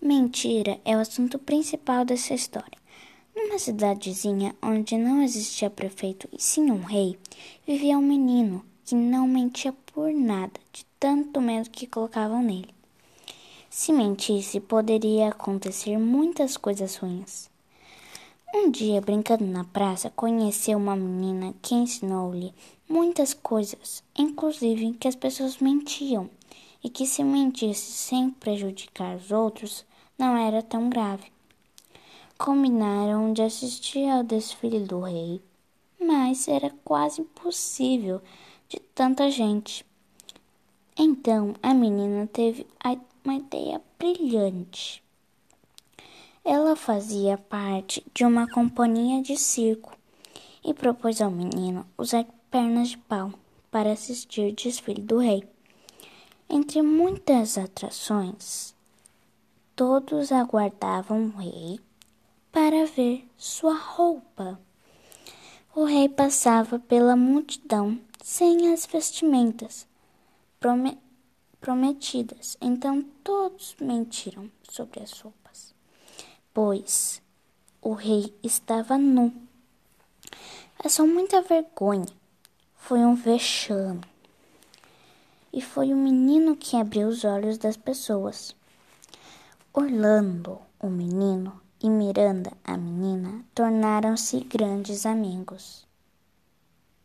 Mentira é o assunto principal dessa história. Numa cidadezinha onde não existia prefeito e sim um rei, vivia um menino que não mentia por nada, de tanto medo que colocavam nele. Se mentisse, poderia acontecer muitas coisas ruins. Um dia, brincando na praça, conheceu uma menina que ensinou-lhe muitas coisas, inclusive que as pessoas mentiam e que se mentisse sem prejudicar os outros não era tão grave. Combinaram de assistir ao desfile do rei, mas era quase impossível de tanta gente. Então a menina teve uma ideia brilhante. Ela fazia parte de uma companhia de circo e propôs ao menino usar pernas de pau para assistir o desfile do rei. Entre muitas atrações, todos aguardavam o rei para ver sua roupa. O rei passava pela multidão sem as vestimentas prometidas, então todos mentiram sobre as roupas, pois o rei estava nu. Passou muita vergonha, foi um vexame e foi o menino que abriu os olhos das pessoas. Orlando, o menino, e Miranda, a menina, tornaram-se grandes amigos.